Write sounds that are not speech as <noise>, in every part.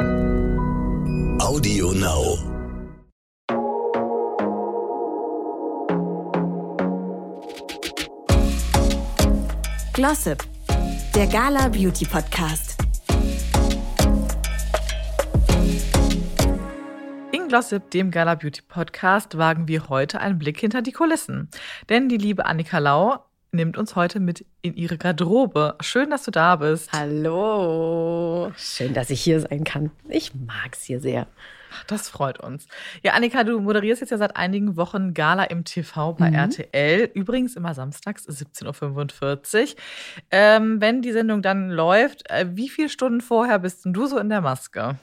Audio Now. Glossip, der Gala Beauty Podcast. In Glossip, dem Gala Beauty Podcast, wagen wir heute einen Blick hinter die Kulissen. Denn die liebe Annika Lau nimmt uns heute mit in ihre Garderobe. Schön, dass du da bist. Hallo. Schön, dass ich hier sein kann. Ich mag's hier sehr. Das freut uns. Ja, Annika, du moderierst jetzt ja seit einigen Wochen Gala im TV bei mhm. RTL. Übrigens immer samstags 17.45 Uhr. Ähm, wenn die Sendung dann läuft, äh, wie viele Stunden vorher bist du so in der Maske?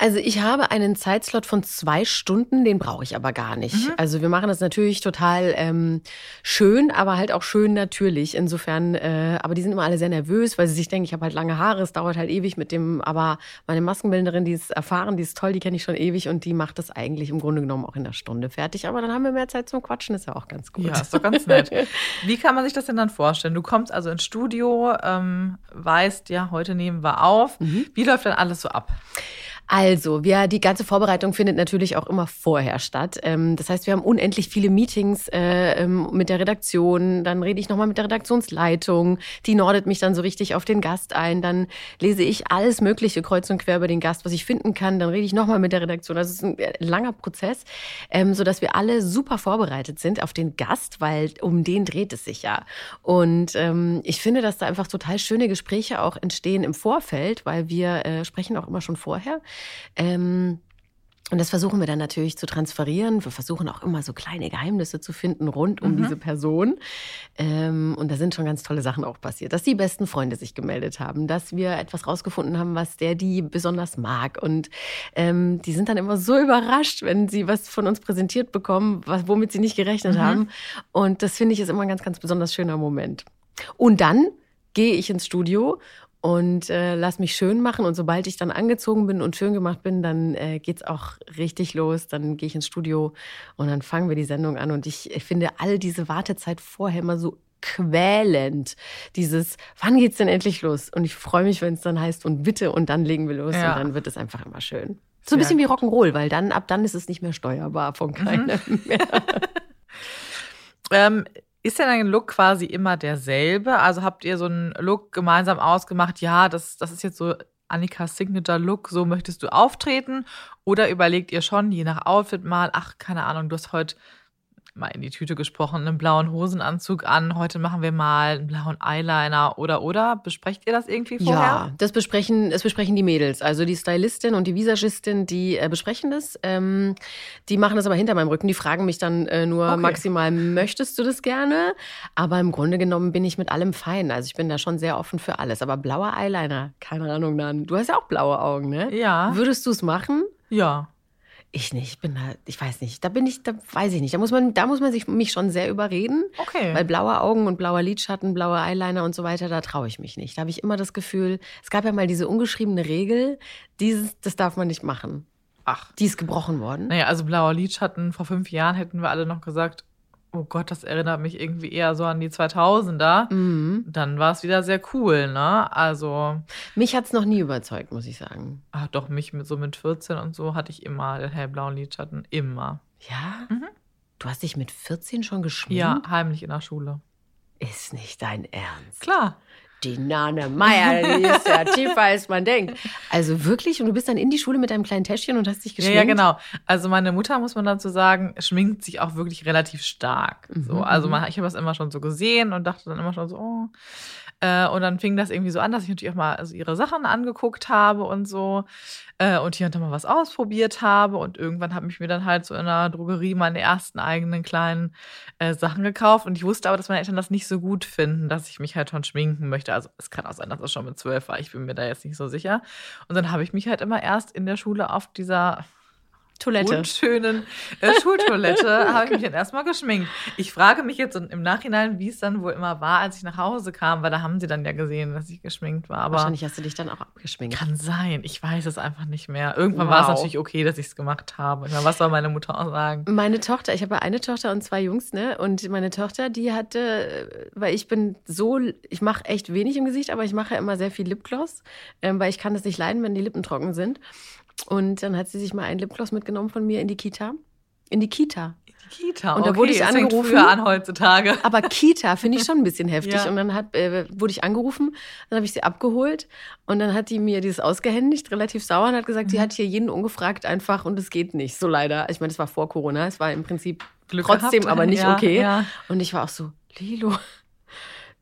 Also ich habe einen Zeitslot von zwei Stunden, den brauche ich aber gar nicht. Mhm. Also wir machen das natürlich total ähm, schön, aber halt auch schön natürlich. Insofern, äh, aber die sind immer alle sehr nervös, weil sie sich denken, ich habe halt lange Haare, es dauert halt ewig mit dem, aber meine Maskenbildnerin, die ist erfahren, die ist toll, die kenne ich schon ewig und die macht das eigentlich im Grunde genommen auch in der Stunde fertig. Aber dann haben wir mehr Zeit zum Quatschen, ist ja auch ganz gut. Ja, ist doch ganz nett. <laughs> Wie kann man sich das denn dann vorstellen? Du kommst also ins Studio, ähm, weißt, ja, heute nehmen wir auf. Mhm. Wie läuft dann alles so ab? Also, wir, die ganze Vorbereitung findet natürlich auch immer vorher statt. Ähm, das heißt, wir haben unendlich viele Meetings äh, ähm, mit der Redaktion. Dann rede ich nochmal mit der Redaktionsleitung. Die nordet mich dann so richtig auf den Gast ein. Dann lese ich alles Mögliche kreuz und quer über den Gast, was ich finden kann. Dann rede ich nochmal mit der Redaktion. Das ist ein äh, langer Prozess, ähm, sodass wir alle super vorbereitet sind auf den Gast, weil um den dreht es sich ja. Und ich finde, dass da einfach total schöne Gespräche auch entstehen im Vorfeld, weil wir äh, sprechen auch immer schon vorher. Ähm, und das versuchen wir dann natürlich zu transferieren. Wir versuchen auch immer so kleine Geheimnisse zu finden rund um mhm. diese Person. Ähm, und da sind schon ganz tolle Sachen auch passiert. Dass die besten Freunde sich gemeldet haben, dass wir etwas rausgefunden haben, was der die besonders mag. Und ähm, die sind dann immer so überrascht, wenn sie was von uns präsentiert bekommen, was, womit sie nicht gerechnet mhm. haben. Und das finde ich ist immer ein ganz, ganz besonders schöner Moment. Und dann gehe ich ins Studio und äh, lass mich schön machen. Und sobald ich dann angezogen bin und schön gemacht bin, dann äh, geht's auch richtig los. Dann gehe ich ins Studio und dann fangen wir die Sendung an. Und ich, ich finde all diese Wartezeit vorher immer so quälend. Dieses, wann geht's denn endlich los? Und ich freue mich, wenn es dann heißt, und bitte, und dann legen wir los. Ja. Und dann wird es einfach immer schön. So ein bisschen wie Rock'n'Roll, weil dann, ab dann ist es nicht mehr steuerbar von keinem mhm. <laughs> mehr. ähm, ist denn dein Look quasi immer derselbe? Also habt ihr so einen Look gemeinsam ausgemacht, ja, das, das ist jetzt so Annikas Signature Look, so möchtest du auftreten? Oder überlegt ihr schon, je nach Outfit mal, ach, keine Ahnung, du hast heute mal in die Tüte gesprochen, einen blauen Hosenanzug an. Heute machen wir mal einen blauen Eyeliner oder oder. Besprecht ihr das irgendwie vorher? Ja, das besprechen, das besprechen die Mädels. Also die Stylistin und die Visagistin, die äh, besprechen das. Ähm, die machen das aber hinter meinem Rücken. Die fragen mich dann äh, nur okay. maximal, möchtest du das gerne? Aber im Grunde genommen bin ich mit allem fein. Also ich bin da schon sehr offen für alles. Aber blauer Eyeliner, keine Ahnung, dann. Du hast ja auch blaue Augen, ne? Ja. Würdest du es machen? Ja. Ich nicht, ich bin da, ich weiß nicht, da bin ich, da weiß ich nicht. Da muss man, da muss man sich mich schon sehr überreden. Okay. Weil blaue Augen und blauer Lidschatten, blauer Eyeliner und so weiter, da traue ich mich nicht. Da habe ich immer das Gefühl, es gab ja mal diese ungeschriebene Regel, dieses, das darf man nicht machen. Ach. Die ist gebrochen worden. Naja, also blauer Lidschatten, vor fünf Jahren hätten wir alle noch gesagt, oh Gott, das erinnert mich irgendwie eher so an die 2000er, mhm. dann war es wieder sehr cool, ne? Also. Mich hat es noch nie überzeugt, muss ich sagen. Ach doch, mich mit so mit 14 und so hatte ich immer den hellblauen Lidschatten. Immer. Ja? Mhm. Du hast dich mit 14 schon geschminkt? Ja, heimlich in der Schule. Ist nicht dein Ernst. Klar die Nane Meier, die ist ja <laughs> tiefer als man denkt. Also wirklich? Und du bist dann in die Schule mit deinem kleinen Täschchen und hast dich geschminkt? Ja, ja genau. Also meine Mutter, muss man dazu sagen, schminkt sich auch wirklich relativ stark. Mhm, so, also mhm. man, ich habe das immer schon so gesehen und dachte dann immer schon so, oh. Äh, und dann fing das irgendwie so an, dass ich natürlich auch mal also ihre Sachen angeguckt habe und so äh, und hier und da mal was ausprobiert habe. Und irgendwann habe ich mir dann halt so in einer Drogerie meine ersten eigenen kleinen äh, Sachen gekauft. Und ich wusste aber, dass meine Eltern das nicht so gut finden, dass ich mich halt schon schminken möchte. Also es kann auch sein, dass es schon mit zwölf war. Ich bin mir da jetzt nicht so sicher. Und dann habe ich mich halt immer erst in der Schule auf dieser Toilette. unschönen äh, Schultoilette <laughs> habe ich mich dann erstmal geschminkt. Ich frage mich jetzt im Nachhinein, wie es dann wohl immer war, als ich nach Hause kam, weil da haben sie dann ja gesehen, dass ich geschminkt war. Aber Wahrscheinlich hast du dich dann auch abgeschminkt. kann sein. Ich weiß es einfach nicht mehr. Irgendwann Wow. war es natürlich okay, dass ich es gemacht habe. Meine, was soll meine Mutter auch sagen? Meine Tochter, ich habe eine Tochter und zwei Jungs, ne? Und meine Tochter, die hatte, weil ich bin so, ich mache echt wenig im Gesicht, aber ich mache ja immer sehr viel Lipgloss, ähm, weil ich kann das nicht leiden, wenn die Lippen trocken sind. Und dann hat sie sich mal ein Lipgloss mitgenommen von mir in die Kita. In die Kita. Die Kita. Und da wurde ich angerufen. früher an heutzutage. Aber Kita finde ich schon ein bisschen heftig. Ja. Und dann hat, äh, wurde ich angerufen, dann habe ich sie abgeholt und dann hat die mir dieses ausgehändigt, relativ sauer und hat gesagt, Mhm. die hat hier jeden ungefragt einfach und es geht nicht. So leider. Ich meine, das war vor Corona, es war im Prinzip Glück trotzdem gehabt. aber nicht Ja, okay. ja. Und ich war auch so, Lilo,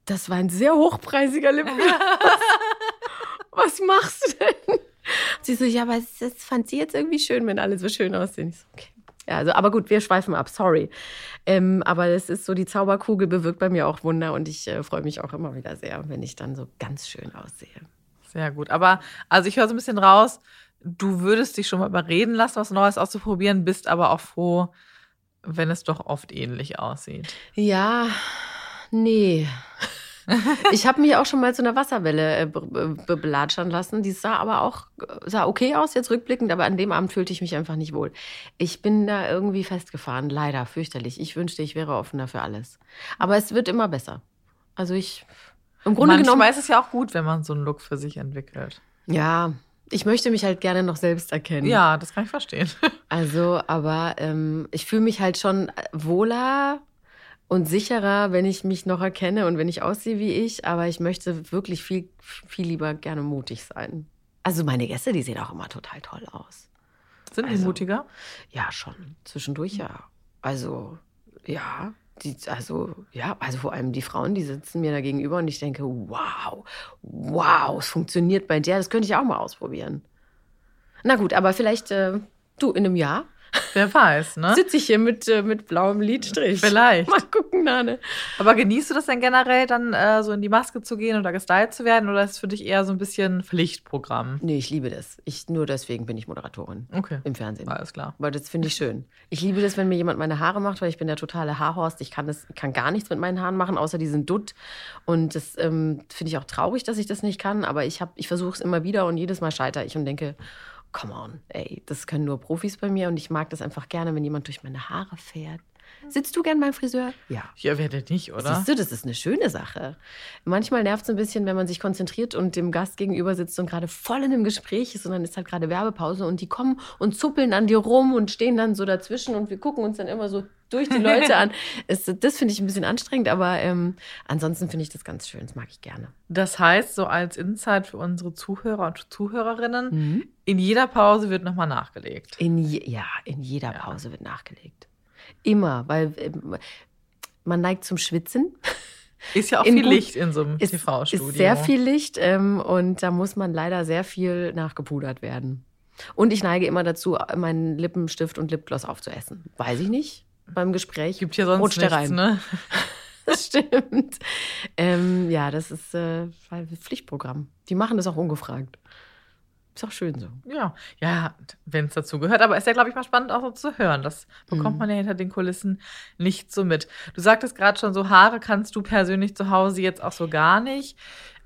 das war ein sehr hochpreisiger Lipgloss. <laughs> Was machst du denn? <laughs> Sie so, ja, aber es- das fand sie jetzt irgendwie schön, wenn alle so schön aussehen. Ich so, okay. Ja, also, aber gut, wir schweifen ab, sorry. Ähm, aber es ist so, die Zauberkugel bewirkt bei mir auch Wunder und ich äh, freue mich auch immer wieder sehr, wenn ich dann so ganz schön aussehe. Sehr gut. Aber also ich höre so ein bisschen raus, du würdest dich schon mal überreden lassen, was Neues auszuprobieren, bist aber auch froh, wenn es doch oft ähnlich aussieht. Ja, nee. <laughs> Ich habe mich auch schon mal zu einer Wasserwelle äh, be be belatschern lassen. Die sah aber auch sah okay aus, jetzt rückblickend, aber an dem Abend fühlte ich mich einfach nicht wohl. Ich bin da irgendwie festgefahren, leider, fürchterlich. Ich wünschte, ich wäre offener für alles. Aber es wird immer besser. Also ich, im Grunde Manchmal genommen, ist es ja auch gut, wenn man so einen Look für sich entwickelt. ja, ich möchte mich halt gerne noch selbst erkennen. Ja, das kann ich verstehen. <laughs> Also, aber ähm, ich fühle mich halt schon wohler und sicherer, wenn ich mich noch erkenne und wenn ich aussehe wie ich. Aber ich möchte wirklich viel, viel lieber gerne mutig sein. Also meine Gäste, die sehen auch immer total toll aus. Sind die Also- mutiger? Ja, schon. Zwischendurch ja. Also, ja. Die, also, ja, also vor allem die Frauen, die sitzen mir da gegenüber und ich denke, wow, wow, es funktioniert bei der, das könnte ich auch mal ausprobieren. Na gut, aber vielleicht, äh, du, in einem Jahr Wer weiß, ne? sitze ich hier mit, äh, mit blauem Lidstrich. Vielleicht. Mal gucken, Nane. Aber genießt du das denn generell, dann äh, so in die Maske zu gehen oder gestylt zu werden? Oder ist es für dich eher so ein bisschen Pflichtprogramm? Nee, ich liebe das. Ich, nur deswegen bin ich Moderatorin Okay. im Fernsehen. Alles klar. Weil das finde ich schön. Ich liebe das, wenn mir jemand meine Haare macht, weil ich bin der totale Haarhorst. Ich kann, das, kann gar nichts mit meinen Haaren machen, außer die sind dutt. Und das ähm, finde ich auch traurig, dass ich das nicht kann. Aber ich, hab- ich versuche es immer wieder und jedes Mal scheitere ich und denke, come on, ey, das können nur Profis bei mir. Und ich mag das einfach gerne, wenn jemand durch meine Haare fährt. Sitzt du gern beim Friseur? Ja. Ja, wer denn nicht, oder? Siehst du, das ist eine schöne Sache. Manchmal nervt es ein bisschen, wenn man sich konzentriert und dem Gast gegenüber sitzt und gerade voll in einem Gespräch ist und dann ist halt gerade Werbepause und die kommen und zuppeln an dir rum und stehen dann so dazwischen und wir gucken uns dann immer so durch die Leute an. <laughs> Es, das finde ich ein bisschen anstrengend, aber ähm, ansonsten finde ich das ganz schön. Das mag ich gerne. Das heißt, so als Insight für unsere Zuhörer und Zuhörerinnen, Mhm. in jeder Pause wird nochmal nachgelegt. In je, ja, in jeder Ja. Pause wird nachgelegt. Immer, weil ähm, man neigt zum Schwitzen. Ist ja auch In viel gut- Licht in so einem TV-Studio. ist sehr viel Licht ähm, und da muss man leider sehr viel nachgepudert werden. Und ich neige immer dazu, meinen Lippenstift und Lipgloss aufzuessen. Weiß ich nicht. Beim Gespräch Gibt hier sonst rutscht der nichts, rein. ne? <laughs> Das stimmt. Ähm, ja, das ist äh, Pflichtprogramm. Die machen das auch ungefragt. Ist auch schön so. Ja, ja, wenn es dazu gehört. Aber ist ja, glaube ich, mal spannend auch so zu hören. Das bekommt Mhm. man ja hinter den Kulissen nicht so mit. Du sagtest gerade schon, so Haare kannst du persönlich zu Hause jetzt auch so gar nicht.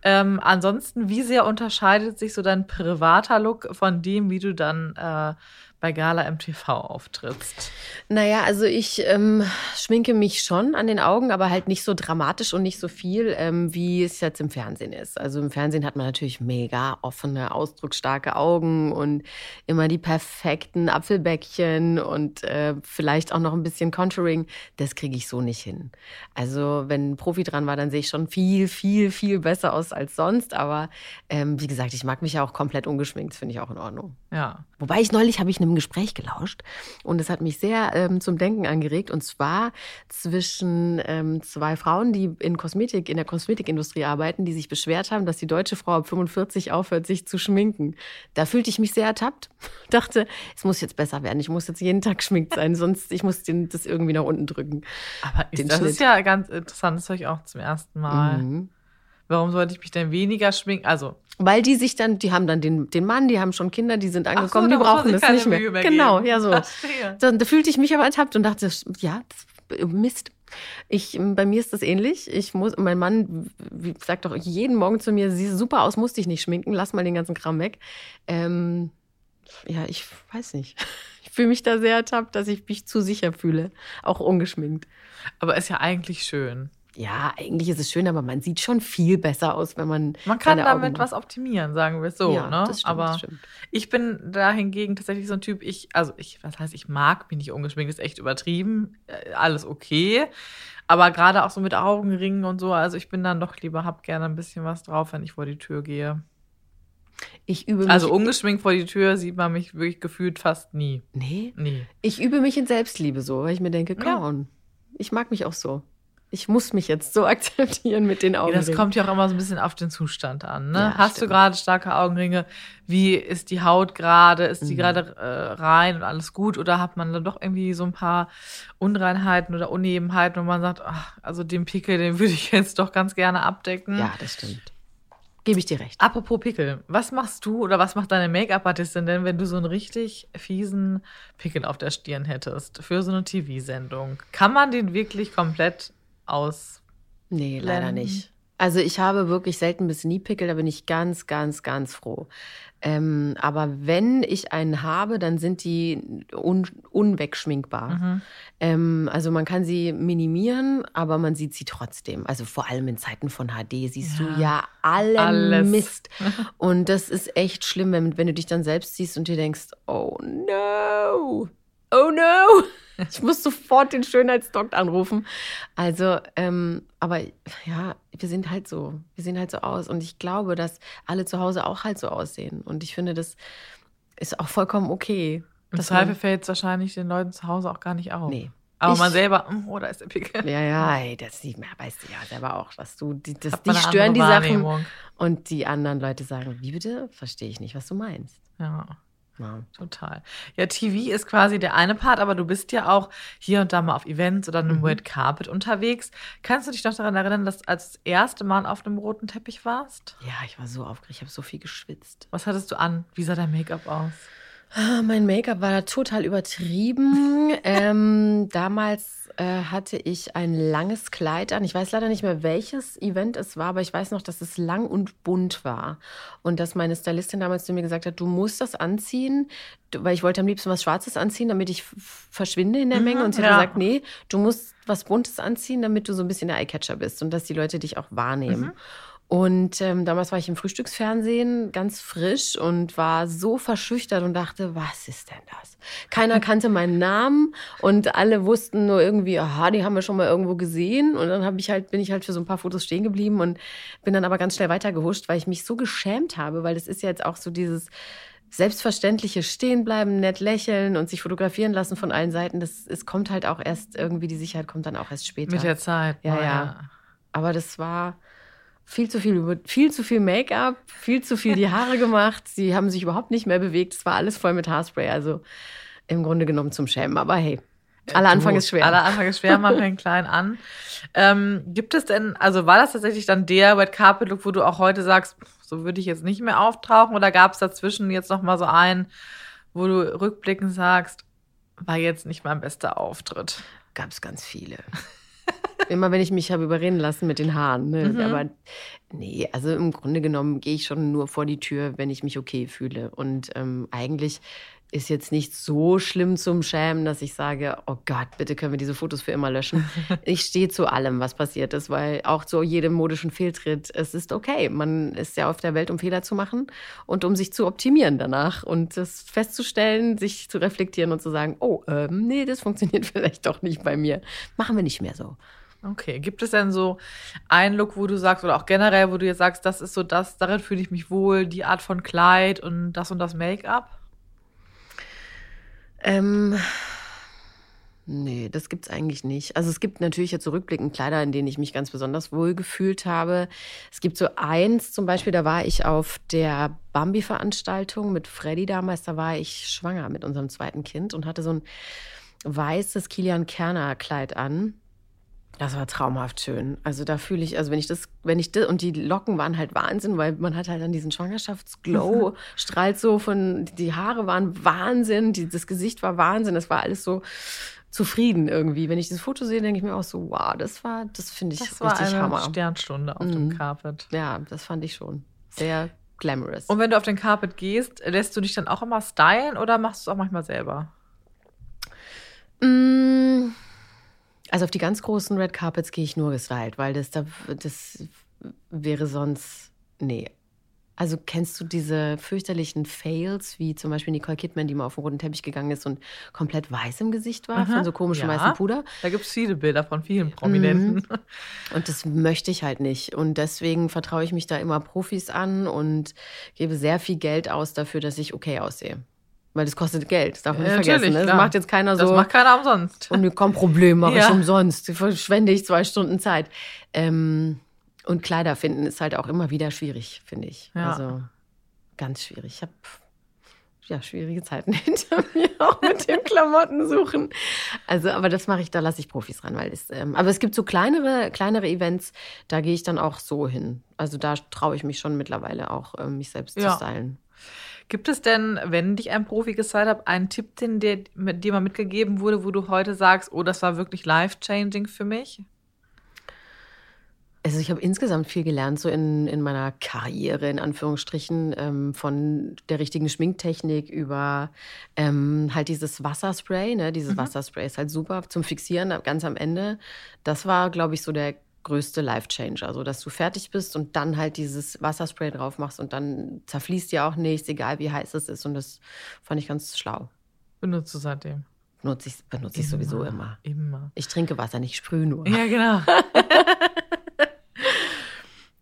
Ähm, ansonsten, wie sehr unterscheidet sich so dein privater Look von dem, wie du dann äh, bei Gala im TV auftrittst? Naja, also ich ähm, schminke mich schon an den Augen, aber halt nicht so dramatisch und nicht so viel, ähm, wie es jetzt im Fernsehen ist. Also im Fernsehen hat man natürlich mega offene, ausdrucksstarke Augen und immer die perfekten Apfelbäckchen und äh, vielleicht auch noch ein bisschen Contouring. Das kriege ich so nicht hin. Also wenn ein Profi dran war, dann sehe ich schon viel, viel, viel besser aus als sonst. Aber ähm, wie gesagt, ich mag mich ja auch komplett ungeschminkt, finde ich auch in Ordnung. Ja. Wobei ich neulich habe ich einem Gespräch gelauscht und es hat mich sehr ähm, zum Denken angeregt und zwar zwischen ähm, zwei Frauen, die in Kosmetik in der Kosmetikindustrie arbeiten, die sich beschwert haben, dass die deutsche Frau ab 45 aufhört, sich zu schminken. Da fühlte ich mich sehr ertappt. <laughs> Dachte, es muss jetzt besser werden. Ich muss jetzt jeden Tag schminkt sein, sonst ich muss den, das irgendwie nach unten drücken. Aber ist, das Schnitt. ist ja ganz interessant, das höre ich auch zum ersten Mal. Mhm. Warum sollte ich mich denn weniger schminken? Also, Weil die sich dann, die haben dann den, den Mann, die haben schon Kinder, die sind angekommen, so, die brauchen das nicht mehr. Mehr genau, ja so. Verstehe. Dann da fühlte ich mich aber ertappt und dachte, ja, das, Mist. Ich, bei mir ist das ähnlich. Ich muss, mein Mann sagt doch jeden Morgen zu mir, siehst super aus, musst dich nicht schminken, lass mal den ganzen Kram weg. Ähm, ja, ich weiß nicht. <laughs> Ich fühle mich da sehr ertappt, dass ich mich zu sicher fühle, auch ungeschminkt. Aber ist ja eigentlich schön. Ja, eigentlich ist es schön, aber man sieht schon viel besser aus, wenn man. Man kann damit was optimieren, sagen wir es so. ja, ne? das stimmt, Aber das stimmt. ich bin da hingegen tatsächlich so ein Typ, ich, also ich, was heißt, ich mag mich nicht ungeschminkt, ist echt übertrieben. Äh, Alles okay. Aber gerade auch so mit Augenringen und so, also ich bin dann doch lieber, hab gerne ein bisschen was drauf, wenn ich vor die Tür gehe. Ich übe mich. Also ungeschminkt vor die Tür sieht man mich wirklich gefühlt fast nie. Nee, Nie. ich übe mich in Selbstliebe so, weil ich mir denke, come Ja. Ich mag mich auch so. Ich muss mich jetzt so <laughs> akzeptieren mit den Ja, Augen. das kommt ja auch immer so ein bisschen auf den Zustand an. Ne? Ja, Hast du stimmt. gerade starke Augenringe? Wie ist die Haut gerade? Ist die Mhm. gerade äh, rein und alles gut? Oder hat man dann doch irgendwie so ein paar Unreinheiten oder Unebenheiten, wo man sagt, ach, also den Pickel, den würde ich <laughs> jetzt doch ganz gerne abdecken? Ja, das stimmt. Gebe ich dir recht. Apropos Pickel, was machst du oder was macht deine Make-up-Artistin denn, wenn du so einen richtig fiesen Pickel auf der Stirn hättest für so eine TV-Sendung? Kann man den wirklich komplett aus? Nee, leider nicht. Also ich habe wirklich selten bis nie Pickel, da bin ich ganz, ganz, ganz froh. Ähm, aber wenn ich einen habe, dann sind die un unwegschminkbar. Mhm. Ähm, also man kann sie minimieren, aber man sieht sie trotzdem. Also vor allem in Zeiten von HD siehst Ja. du ja allen Alles. Mist. <laughs> Und das ist echt schlimm, wenn, wenn du dich dann selbst siehst und dir denkst, oh no, oh no. Ich muss sofort den Schönheitsdokt anrufen. Also, ähm, aber ja, wir sind halt so, wir sehen halt so aus. Und ich glaube, dass alle zu Hause auch halt so aussehen. Und ich finde, das ist auch vollkommen okay. Im Zweifel man- fällt es wahrscheinlich den Leuten zu Hause auch gar nicht auf. Nee. Aber Ich- man selber, hm, oh, da ist der Pickel. Ja, ja, ey, das sieht man, weißt du ja selber auch, dass du, die, das, die stören die Sachen und die anderen Leute sagen, wie bitte? Verstehe ich nicht, was du meinst. Ja, Ja. total. Ja, TV ist quasi der eine Part, aber du bist ja auch hier und da mal auf Events oder einem Mhm. Red Carpet unterwegs. Kannst du dich noch daran erinnern, dass du als das erste Mal auf einem roten Teppich warst? ja, ich war so aufgeregt, ich habe so viel geschwitzt. Was hattest du an? Wie sah dein Make-up aus? Ah, Mein Make-up war total übertrieben. <laughs> ähm, damals äh, hatte ich ein langes Kleid an. Ich weiß leider nicht mehr, welches Event es war, aber ich weiß noch, dass es lang und bunt war. Und dass meine Stylistin damals zu mir gesagt hat, du musst das anziehen, weil ich wollte am liebsten was Schwarzes anziehen, damit ich verschwinde in der Mhm, Menge. Und sie ja. hat gesagt, nee, du musst was Buntes anziehen, damit du so ein bisschen der Eyecatcher bist und dass die Leute dich auch wahrnehmen. Mhm. Und ähm, damals war ich im Frühstücksfernsehen ganz frisch und war so verschüchtert und dachte, was ist denn das? Keiner <laughs> kannte meinen Namen und alle wussten nur irgendwie, aha, die haben wir schon mal irgendwo gesehen. Und dann ich halt, bin ich halt für so ein paar Fotos stehen geblieben und bin dann aber ganz schnell weitergehuscht, weil ich mich so geschämt habe, weil das ist ja jetzt auch so dieses selbstverständliche Stehenbleiben, nett lächeln und sich fotografieren lassen von allen Seiten. Das es kommt halt auch erst irgendwie, die Sicherheit kommt dann auch erst später. Mit der Zeit. Ja, Oh, ja. Aber das war viel zu viel, viel zu viel Make-up, viel zu viel die Haare <laughs> gemacht. Sie haben sich überhaupt nicht mehr bewegt. Es war alles voll mit Haarspray. Also im Grunde genommen zum Schämen. Aber hey, aller Anfang ist schwer. Aller Anfang ist schwer, man fängt <laughs> klein an. Ähm, gibt es denn, also war das tatsächlich dann der Red Carpet Look, wo du auch heute sagst, so würde ich jetzt nicht mehr auftauchen? Oder gab es dazwischen jetzt noch mal so einen, wo du rückblickend sagst, war jetzt nicht mein bester Auftritt? Gab es ganz viele. <laughs> Immer wenn ich mich habe überreden lassen mit den Haaren. Ne? Mhm. Aber nee, also im Grunde genommen gehe ich schon nur vor die Tür, wenn ich mich okay fühle. Und ähm, eigentlich ist jetzt nicht so schlimm zum Schämen, dass ich sage, oh Gott, bitte können wir diese Fotos für immer löschen. <laughs> ich stehe zu allem, was passiert ist, weil auch zu jedem modischen Fehltritt, es ist okay. Man ist ja auf der Welt, um Fehler zu machen und um sich zu optimieren danach und das festzustellen, sich zu reflektieren und zu sagen, oh, ähm, nee, das funktioniert <laughs> vielleicht doch nicht bei mir. Machen wir nicht mehr so. Okay, gibt es denn so einen Look, wo du sagst, oder auch generell, wo du jetzt sagst, das ist so das, darin fühle ich mich wohl, die Art von Kleid und das und das Make-up? Ähm, nee, das gibt's eigentlich nicht. Also es gibt natürlich jetzt zurückblickend Kleider, in denen ich mich ganz besonders wohl gefühlt habe. Es gibt so eins zum Beispiel, da war ich auf der Bambi-Veranstaltung mit Freddy damals, da war ich schwanger mit unserem zweiten Kind und hatte so ein weißes Kilian Kerner Kleid an. Das war traumhaft schön. Also da fühle ich, also wenn ich das, wenn ich das, und die Locken waren halt Wahnsinn, weil man hat halt dann diesen Schwangerschaftsglow, strahlt so von, die Haare waren Wahnsinn, die, das Gesicht war Wahnsinn, das war alles so zufrieden irgendwie. Wenn ich das Foto sehe, denke ich mir auch so, wow, das war, das finde ich Das war richtig eine Hammer. Sternstunde auf Mhm. dem Carpet. Ja, das fand ich schon. Sehr glamorous. Und wenn du auf den Carpet gehst, lässt du dich dann auch immer stylen oder machst du es auch manchmal selber? Mm, Also auf die ganz großen Red Carpets gehe ich nur gestylt, weil das da das wäre sonst nee. Also kennst du diese fürchterlichen Fails, wie zum Beispiel Nicole Kidman, die mal auf den roten Teppich gegangen ist und komplett weiß im Gesicht war, Aha, von so komischem ja. weißen Puder? Da gibt es viele Bilder von vielen Prominenten. Mhm. Und das möchte ich halt nicht. Und deswegen vertraue ich mich da immer Profis an und gebe sehr viel Geld aus dafür, dass ich okay aussehe. Weil das kostet Geld, das darf man nicht vergessen. ne? Das macht jetzt keiner Das so. macht keiner umsonst. Und kommt Problem, mache Ja. ich umsonst. Verschwende ich zwei Stunden Zeit. Ähm, und Kleider finden ist halt auch immer wieder schwierig, finde ich. Ja. Also ganz schwierig. Ich habe ja schwierige Zeiten <laughs> hinter mir, auch mit dem Klamotten suchen. Also, aber das mache ich, da lasse ich Profis ran, weil es, ähm, aber es gibt so kleinere, kleinere Events, da gehe ich dann auch so hin. Also da traue ich mich schon mittlerweile auch, ähm, mich selbst Ja. zu stylen. Gibt es denn, wenn dich ein Profi gestylt hat, einen Tipp, den dir, mit dir mal mitgegeben wurde, wo du heute sagst, oh, das war wirklich life-changing für mich? Also ich habe insgesamt viel gelernt, so in, in meiner Karriere, in Anführungsstrichen, ähm, von der richtigen Schminktechnik über ähm, halt dieses Wasserspray. Ne? Dieses Wasserspray ist halt super zum Fixieren ganz am Ende. Das war, glaube ich, so der größte Life-Changer. Also, dass du fertig bist und dann halt dieses Wasserspray drauf machst und dann zerfließt dir auch nichts, egal wie heiß es ist. Und das fand ich ganz schlau. Benutzt du seitdem? Benutze ich, benutze ich sowieso immer. Immer. Ich trinke Wasser, nicht sprühe nur. Ja, genau. <laughs>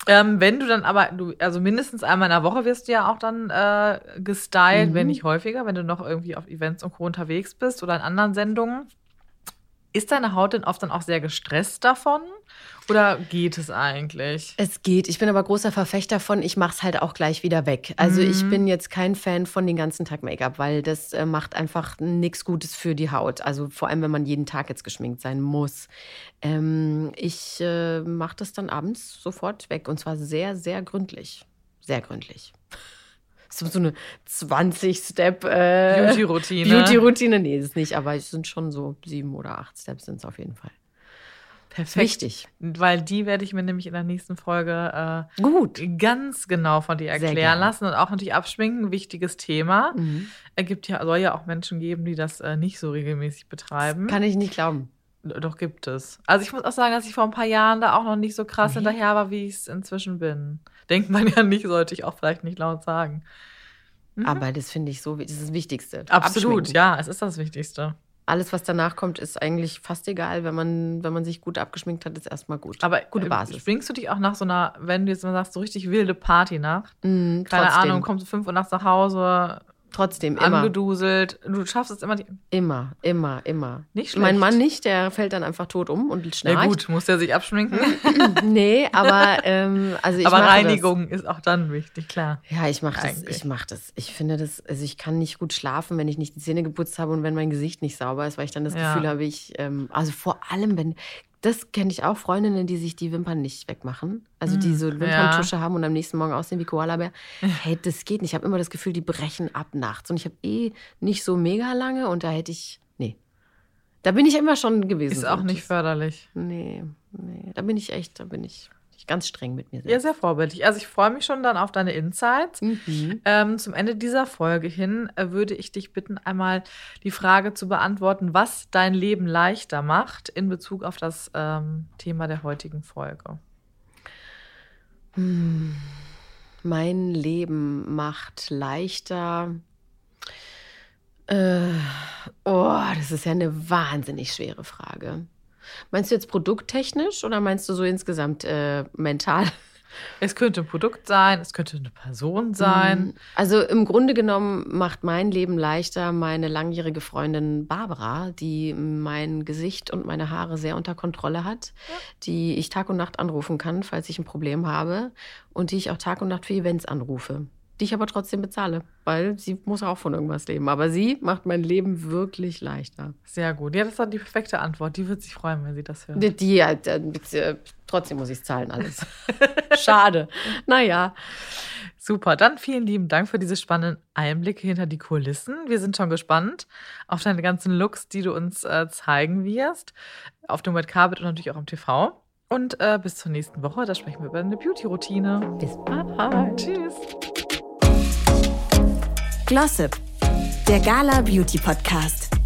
ähm, wenn du dann aber, du, also mindestens einmal in der Woche wirst du ja auch dann äh, gestylt, Mhm. wenn nicht häufiger, wenn du noch irgendwie auf Events und Co. unterwegs bist oder in anderen Sendungen. Ist deine Haut denn oft dann auch sehr gestresst davon? Oder geht es eigentlich? Es geht. Ich bin aber großer Verfechter von, ich mache es halt auch gleich wieder weg. Also Mhm. ich bin jetzt kein Fan von den ganzen Tag Make-up, weil das äh, macht einfach nichts Gutes für die Haut. Also vor allem, wenn man jeden Tag jetzt geschminkt sein muss. Ähm, ich äh, mache das dann abends sofort weg und zwar sehr, sehr gründlich. Sehr gründlich. <laughs> So, so eine 20-Step äh, Beauty-Routine. Beauty-Routine. Nee, ist nicht, aber es sind schon so sieben oder acht Steps sind es auf jeden Fall. Perfekt. Wichtig. Weil die werde ich mir nämlich in der nächsten Folge Gut. äh, ganz genau von dir erklären lassen und auch natürlich abschminken. Wichtiges Thema. Mhm. Es gibt ja, soll ja auch Menschen geben, die das äh, nicht so regelmäßig betreiben. Kann ich nicht glauben. Doch gibt es. Also ich muss auch sagen, dass ich vor ein paar Jahren da auch noch nicht so krass Nee. hinterher war, wie ich es inzwischen bin. Denkt man <laughs> ja nicht, sollte ich auch vielleicht nicht laut sagen. Mhm. Aber das finde ich so, das ist das Wichtigste. Absolut, ja, es ist das Wichtigste. Alles, was danach kommt, ist eigentlich fast egal. Wenn man, wenn man sich gut abgeschminkt hat, ist erstmal gut. Aber gute äh, Basis. Schwingst du dich auch nach so einer, wenn du jetzt mal sagst, so richtig wilde Partynacht? Mhm, Keine trotzdem, Ahnung, kommst du fünf Uhr nachts nach Hause, Trotzdem, immer. angeduselt. Du schaffst es immer. Die Immer, immer, immer. Nicht Mein schlecht. Mann nicht, der fällt dann einfach tot um und ja schnarcht. gut, muss der sich abschminken. <laughs> nee, aber ähm, also ich Aber Reinigung ist auch dann wichtig, klar. Das. Ja, ich mache das. Ich mache das. Ich finde das. Also ich kann nicht gut schlafen, wenn ich nicht die Zähne geputzt habe und wenn mein Gesicht nicht sauber ist, weil ich dann das Ja. Gefühl habe, ich. Ähm, also vor allem, wenn das kenne ich auch Freundinnen, die sich die Wimpern nicht wegmachen. Also die so Mm, Wimperntusche haben und am nächsten Morgen aussehen wie Koalabär. <laughs> Hey, das geht nicht. Ich habe immer das Gefühl, die brechen ab nachts. Und ich habe eh nicht so mega lange und da hätte ich. Nee. Da bin ich immer schon gewesen. Ist auch nicht das- förderlich. Nee, nee. Da bin ich echt, da bin ich ganz streng mit mir Ja, selbst. sehr vorbildlich. Also ich freue mich schon dann auf deine Insights. Mhm. Ähm, zum Ende dieser Folge hin äh, würde ich dich bitten, einmal die Frage zu beantworten, was dein Leben leichter macht in Bezug auf das ähm, Thema der heutigen Folge. Mein Leben macht leichter. Äh, oh, das ist ja eine wahnsinnig schwere Frage. Meinst du jetzt produkttechnisch oder meinst du so insgesamt äh, mental? <laughs> Es könnte ein Produkt sein, es könnte eine Person sein. Also im Grunde genommen macht mein Leben leichter meine langjährige Freundin Barbara, die mein Gesicht und meine Haare sehr unter Kontrolle hat, die ich Tag und Nacht anrufen kann, falls ich ein Problem habe und die ich auch Tag und Nacht für Events anrufe. Die ich aber trotzdem bezahle, weil sie muss auch von irgendwas leben. Aber sie macht mein Leben wirklich leichter. Sehr gut. Ja, das ist dann die perfekte Antwort. Die wird sich freuen, wenn sie das hört. Die, die ja, äh, trotzdem muss ich es zahlen alles. <laughs> Schade. Naja. Super, dann vielen lieben Dank für diese spannenden Einblicke hinter die Kulissen. Wir sind schon gespannt auf deine ganzen Looks, die du uns äh, zeigen wirst. Auf dem Red Carpet und natürlich auch am TV. Und äh, bis zur nächsten Woche, da sprechen wir über eine Beauty-Routine. Bis bald. Tschüss. Glossip, der Gala Beauty Podcast.